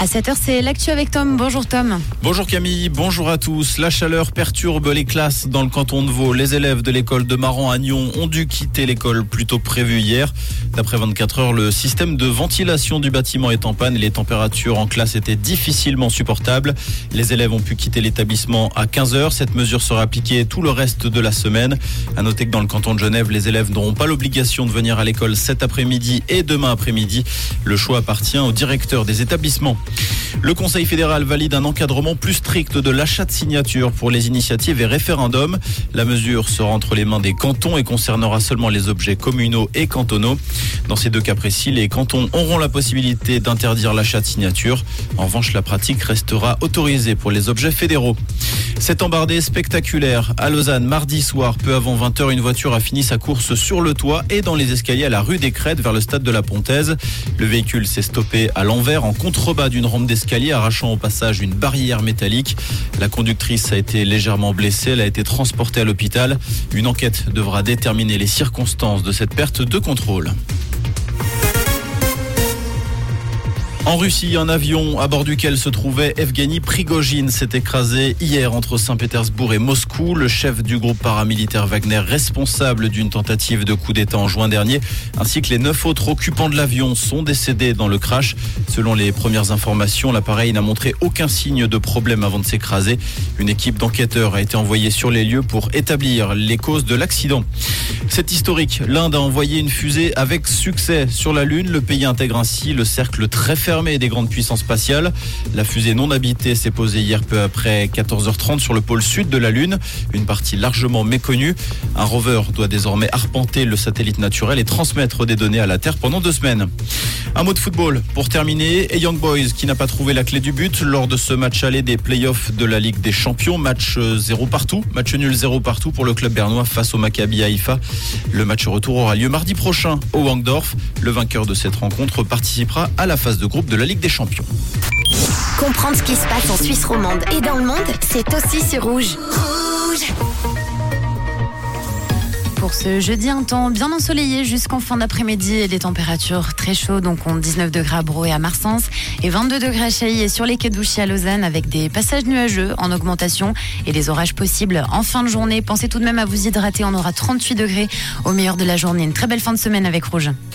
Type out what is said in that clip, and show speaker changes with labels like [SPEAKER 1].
[SPEAKER 1] À 7h, c'est l'actu avec Tom. Bonjour Tom.
[SPEAKER 2] Bonjour Camille, bonjour à tous. La chaleur perturbe les classes dans le canton de Vaud. Les élèves de l'école de Maran à Nyon ont dû quitter l'école plus tôt prévu hier. D'après 24 heures, le système de ventilation du bâtiment est en panne et les températures en classe étaient difficilement supportables. Les élèves ont pu quitter l'établissement à 15 heures. Cette mesure sera appliquée tout le reste de la semaine. À noter que dans le canton de Genève, les élèves n'auront pas l'obligation de venir à l'école cet après-midi et demain après-midi. Le choix appartient au directeur des établissements. Le Conseil fédéral valide un encadrement plus strict de l'achat de signatures pour les initiatives et référendums. La mesure sera entre les mains des cantons et concernera seulement les objets communaux et cantonaux. Dans ces deux cas précis, les cantons auront la possibilité d'interdire l'achat de signatures. En revanche, la pratique restera autorisée pour les objets fédéraux. Cet embardé spectaculaire à Lausanne, mardi soir, peu avant 20h, une voiture a fini sa course sur le toit et dans les escaliers à la rue des Crêtes vers le stade de la Pontaise. Le véhicule s'est stoppé à l'envers en contrebas d'une rampe d'escalier, arrachant au passage une barrière métallique. La conductrice a été légèrement blessée, elle a été transportée à l'hôpital. Une enquête devra déterminer les circonstances de cette perte de contrôle. En Russie, un avion à bord duquel se trouvait Evgeny Prigogine s'est écrasé hier entre Saint-Pétersbourg et Moscou. Le chef du groupe paramilitaire Wagner, responsable d'une tentative de coup d'État en juin dernier, ainsi que les neuf autres occupants de l'avion sont décédés dans le crash. Selon les premières informations, l'appareil n'a montré aucun signe de problème avant de s'écraser. Une équipe d'enquêteurs a été envoyée sur les lieux pour établir les causes de l'accident. C'est historique. L'Inde a envoyé une fusée avec succès sur la Lune. Le pays intègre ainsi le cercle très fermé des grandes puissances spatiales. La fusée non habitée s'est posée hier peu après 14h30 sur le pôle sud de la Lune, une partie largement méconnue. Un rover doit désormais arpenter le satellite naturel et transmettre des données à la Terre pendant deux semaines. Un mot de football pour terminer. Et Young Boys qui n'a pas trouvé la clé du but lors de ce match aller des playoffs de la Ligue des Champions. Match zéro partout. Match nul zéro partout pour le club bernois face au Maccabi Haïfa. Le match retour aura lieu mardi prochain au Wangdorf. Le vainqueur de cette rencontre participera à la phase de groupe de la Ligue des Champions.
[SPEAKER 3] Comprendre ce qui se passe en Suisse romande et dans le monde, c'est aussi sur Rouge. Rouge
[SPEAKER 1] pour ce jeudi, un temps bien ensoleillé jusqu'en fin d'après-midi et des températures très chaudes. Donc, on 19 degrés à Bro et à Marsens et 22 degrés à Chailly et sur les quais d'Ouchy à Lausanne avec des passages nuageux en augmentation et des orages possibles en fin de journée. Pensez tout de même à vous hydrater. On aura 38 degrés au meilleur de la journée. Une très belle fin de semaine avec Rouge.